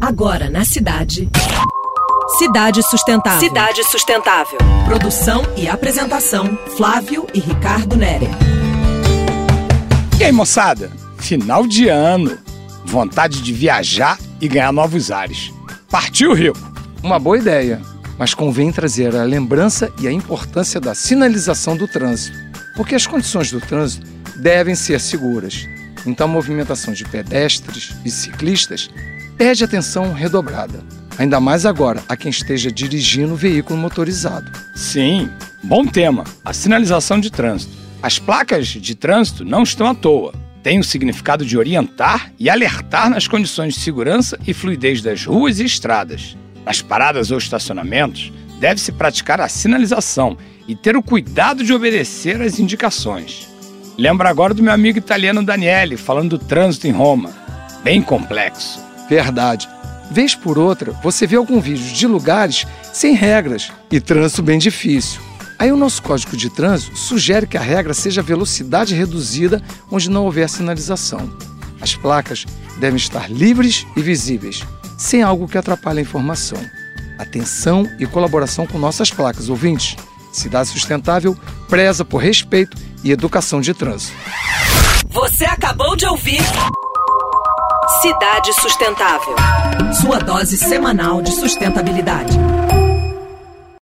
Agora na cidade. Cidade Sustentável. Cidade Sustentável. Produção e apresentação: Flávio e Ricardo Nere. E aí, moçada? Final de ano. Vontade de viajar e ganhar novos ares. Partiu, Rico? Uma boa ideia, mas convém trazer a lembrança e a importância da sinalização do trânsito, porque as condições do trânsito devem ser seguras. Então, a movimentação de pedestres e ciclistas pede atenção redobrada, ainda mais agora a quem esteja dirigindo veículo motorizado. Sim, bom tema. A sinalização de trânsito. As placas de trânsito não estão à toa. Têm o significado de orientar e alertar nas condições de segurança e fluidez das ruas e estradas. Nas paradas ou estacionamentos, deve-se praticar a sinalização e ter o cuidado de obedecer às indicações. Lembra agora do meu amigo italiano Daniele falando do trânsito em Roma. Bem complexo. Verdade. Vez por outra, você vê algum vídeo de lugares sem regras e trânsito bem difícil. Aí o nosso código de trânsito sugere que a regra seja velocidade reduzida onde não houver sinalização. As placas devem estar livres e visíveis, sem algo que atrapalhe a informação. Atenção e colaboração com nossas placas, ouvintes. Cidade Sustentável preza por respeito e educação de trânsito. Você acabou de ouvir Cidade Sustentável. Sua dose semanal de sustentabilidade.